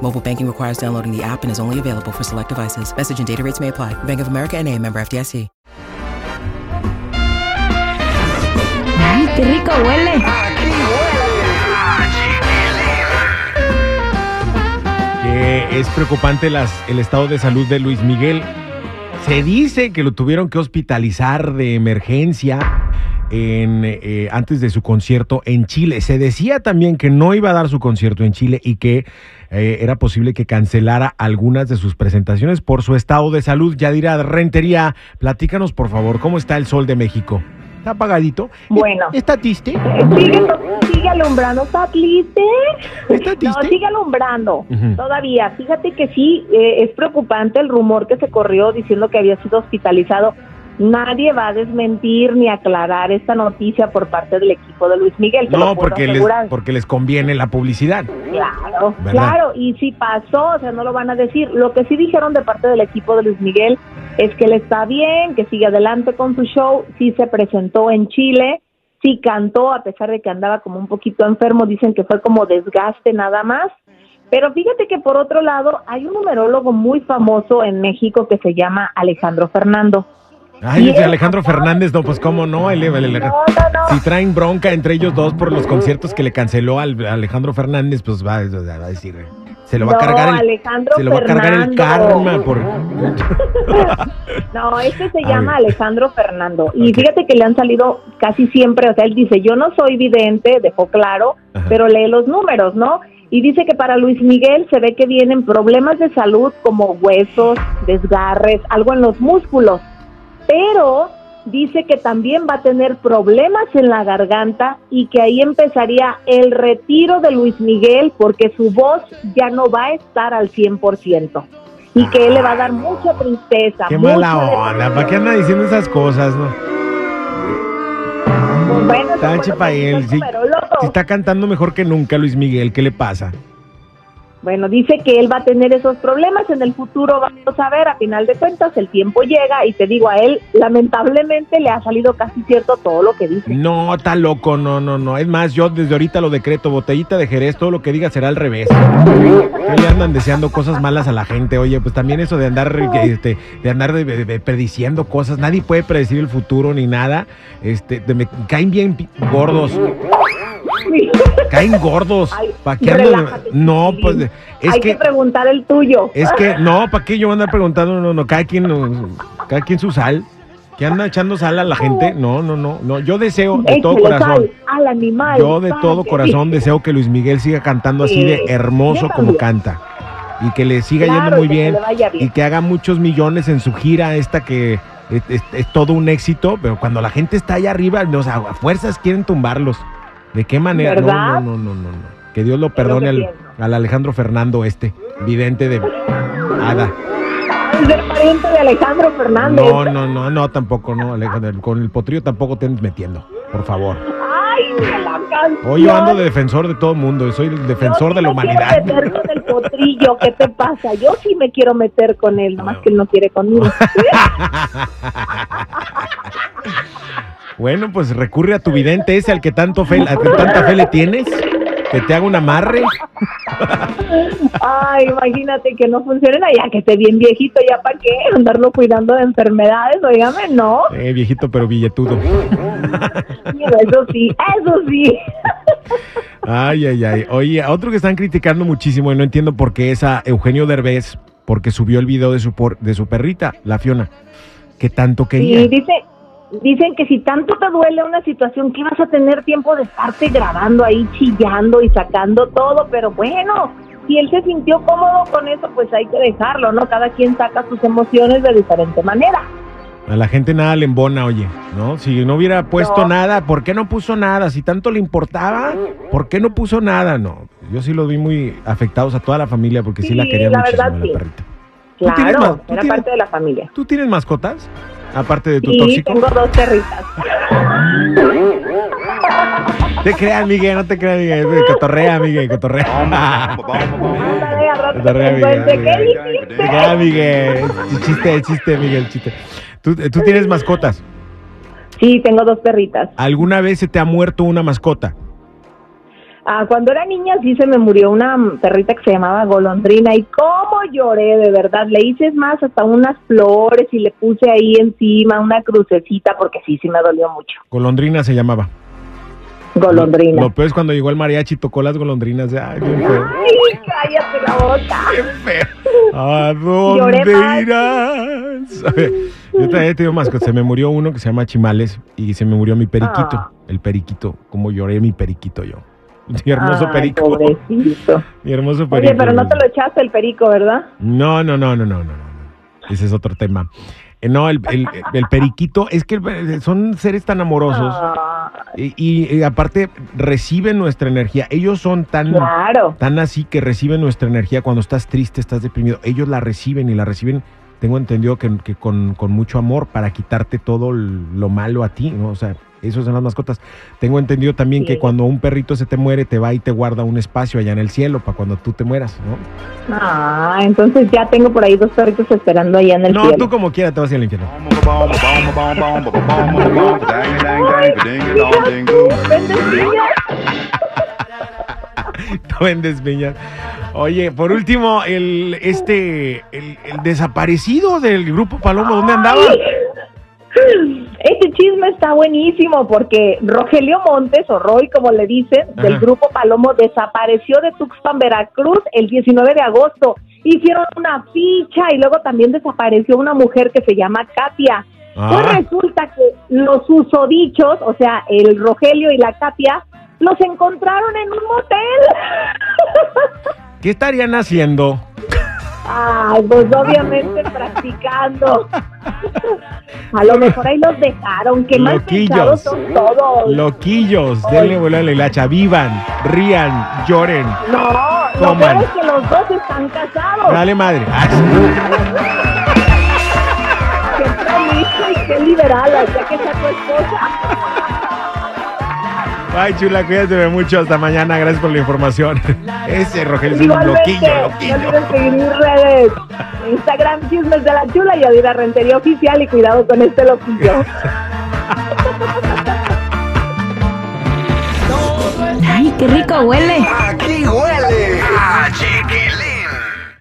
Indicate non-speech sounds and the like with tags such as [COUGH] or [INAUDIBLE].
Mobile banking requires downloading the app and is only available for select devices. Message and data rates may apply. Bank of America and a member FDIC. ¡Ay, qué rico huele! Que es preocupante las, el estado de salud de Luis Miguel. Se dice que lo tuvieron que hospitalizar de emergencia en, eh, antes de su concierto en Chile. Se decía también que no iba a dar su concierto en Chile y que eh, era posible que cancelara algunas de sus presentaciones por su estado de salud. Yadira Rentería, platícanos por favor, ¿cómo está el sol de México? ¿Está apagadito? Bueno. ¿Está triste? Sigue, sigue alumbrando, ¿está triste? ¿Está No, triste? sigue alumbrando todavía. Fíjate que sí, eh, es preocupante el rumor que se corrió diciendo que había sido hospitalizado. Nadie va a desmentir ni aclarar esta noticia por parte del equipo de Luis Miguel. No, porque les, porque les conviene la publicidad. Claro, ¿Verdad? claro, y si pasó, o sea, no lo van a decir. Lo que sí dijeron de parte del equipo de Luis Miguel es que él está bien, que sigue adelante con su show, sí se presentó en Chile, sí cantó, a pesar de que andaba como un poquito enfermo, dicen que fue como desgaste nada más. Pero fíjate que por otro lado, hay un numerólogo muy famoso en México que se llama Alejandro Fernando. Ay, Alejandro Fernández, no, pues cómo no, No, no, no. si traen bronca entre ellos dos por los conciertos que le canceló al Alejandro Fernández, pues va, va a decir, se lo va a cargar el, Alejandro se lo va a cargar el Fernando. karma por [LAUGHS] No, este se [LAUGHS] llama Alejandro Fernando. Y fíjate que le han salido casi siempre, o sea, él dice, yo no soy vidente, dejó claro, Ajá. pero lee los números, ¿no? Y dice que para Luis Miguel se ve que vienen problemas de salud como huesos, desgarres, algo en los músculos. Pero dice que también va a tener problemas en la garganta y que ahí empezaría el retiro de Luis Miguel porque su voz ya no va a estar al 100%. Y que él le va a dar mucha tristeza. qué mucha mala onda. ¿para qué anda diciendo esas cosas, no? Bueno, que dijo él, sí. está cantando mejor que nunca Luis Miguel, ¿qué le pasa? Bueno, dice que él va a tener esos problemas en el futuro, vamos a ver, a final de cuentas el tiempo llega y te digo, a él lamentablemente le ha salido casi cierto todo lo que dice. No, está loco, no, no, no. Es más, yo desde ahorita lo decreto, botellita de Jerez, todo lo que diga será al revés. Que le andan deseando cosas malas a la gente. Oye, pues también eso de andar, este, de andar prediciendo cosas, nadie puede predecir el futuro ni nada. Este, me caen bien pi- caen gordos. Ay, ¿Para qué relájate, No, pues es Hay que, que preguntar el tuyo. es que no, ¿para qué yo andar preguntando? No, no, cada quien, cada quien su sal. ¿Qué anda echando sal a la gente? No, no, no, no. Yo deseo de todo corazón. al animal. Yo de todo que- corazón deseo que Luis Miguel siga cantando así de hermoso como canta. Y que le siga Claro, yendo muy que bien. Y que haga muchos millones en su gira esta que es, es- es todo un éxito. Pero cuando la gente está allá arriba, o sea, a fuerzas quieren tumbarlos. ¿De qué manera? No, ¿Verdad? No, no, no, no, no. Que Dios lo perdone al, al Alejandro Fernando este, vidente de Ada. Ser pariente de Alejandro Fernández. No, no, no, no, tampoco, no, Alejandro. Con el potrillo tampoco te andes metiendo, por favor. Ay, la canción. Hoy yo ando de defensor de todo el mundo, soy el defensor Yo de la me humanidad. Quiero meter con el potrillo, ¿qué te pasa? Yo sí me quiero meter con él, nomás que él no quiere conmigo. [LAUGHS] Bueno, pues recurre a tu vidente ese al que tanto fe, que tanta fe le tienes, que te haga un amarre. Ay, imagínate que no funcionen allá, que esté bien viejito, ya para qué andarlo cuidando de enfermedades, oígame, no. Eh, viejito pero billetudo. Eso sí, eso sí. Ay, ay, ay. Oye, a otro que están criticando muchísimo y no entiendo por qué es a Eugenio Derbez, porque subió el video de su, por- de su perrita, la Fiona, que tanto quería. Sí, dice, dicen que si tanto te duele una situación, que vas a tener tiempo de estarte grabando ahí, chillando y sacando todo, pero bueno, si él se sintió cómodo con eso, pues hay que dejarlo, ¿no? Cada quien saca sus emociones de diferente manera. A la gente nada le embona, oye, ¿no? Si no hubiera puesto No. nada, ¿por qué no puso nada? Si tanto le importaba, ¿por qué no puso nada? No, yo sí los vi muy afectados a toda la familia porque sí, la Sí, querían la muchísimo verdad, la sí. perrita. ¿Tú tienes Claro, tú era tienes- parte de la familia. ¿Tú tienes mascotas? Aparte de tu Sí, tóxico. tengo dos perritas. Te creas, Miguel, no te creas, Miguel. Cotorrea, Miguel, cotorrea. Al rato Cotorrea, te Miguel. creas, Miguel. Chiste, chiste, Miguel, chiste. ¿Tú, tú tienes mascotas. Sí, tengo dos perritas. ¿Alguna vez se te ha muerto una mascota? Ah, cuando era niña sí se me murió una perrita que se llamaba Golondrina y cómo lloré, de verdad. Le hice más hasta unas flores y le puse ahí encima una crucecita porque sí, sí me dolió mucho. Golondrina se llamaba. Golondrina. Lo, lo peor es cuando llegó el mariachi y tocó las golondrinas. Ay, bien feo. Ay, cállate la boca. Qué feo. ¿A Lloré dónde más. irás? A ver, Yo también he tenido mascotas. Se me murió uno que se llama Chimales y se me murió mi periquito. Ah. El periquito. Como lloré mi periquito yo. [LAUGHS] Mi hermoso Ay, perico. pobrecito. [LAUGHS] Mi hermoso perico. Oye, pero no te lo echaste el perico, ¿verdad? No, no, no, no, no, no. Ese es otro tema. Eh, no, el, el- el periquito, es que el- son seres tan amorosos. Y aparte reciben nuestra energía. Ellos son tan, claro. tan así que reciben nuestra energía cuando estás triste, estás deprimido. Ellos la reciben y la reciben, tengo entendido que, que con, con mucho amor para quitarte todo lo malo a ti, ¿no? O sea, eso son las mascotas. Tengo entendido también que cuando un perrito se te muere, te va y te guarda un espacio allá en el cielo para cuando tú te mueras, ¿no? Ah, entonces ya tengo por ahí dos perritos esperando allá en el No, cielo. tú como quiera te vas al infierno. [LAUGHS] No vendes piñas. Oye, por último, el este el, el desaparecido del grupo Palomo, ¿dónde andaba? Chisme está buenísimo porque Rogelio Montes, o Roy como le dicen, del grupo Palomo, desapareció de Tuxpan, Veracruz, el 19 de agosto. Hicieron una ficha y luego también desapareció una mujer que se llama Katia. Ah. Pues resulta que los usodichos, o sea, el Rogelio y la Katia, los encontraron en un motel. [LAUGHS] ¿Qué estarían haciendo? Ay, pues obviamente practicando. A lo mejor ahí los dejaron. Qué mal Loquillos. son todos. Loquillos, denle vuelo a la hilacha, vivan, rían, lloren. No, lo peor es que los dos están casados. Dale madre. [LAUGHS] Qué promiso y qué liberal, o sea que sea tu esposa. Ay, chula, cuídate mucho. Hasta mañana. Gracias por la información. [LAUGHS] Ese Rogelio es un Igualmente, loquillo, no loquillo. olviden seguir mis redes. Instagram, Chismes de la Chula y Adira Rentería Oficial. Y cuidado con este loquillo. [LAUGHS] Ay, qué rico huele. Aquí huele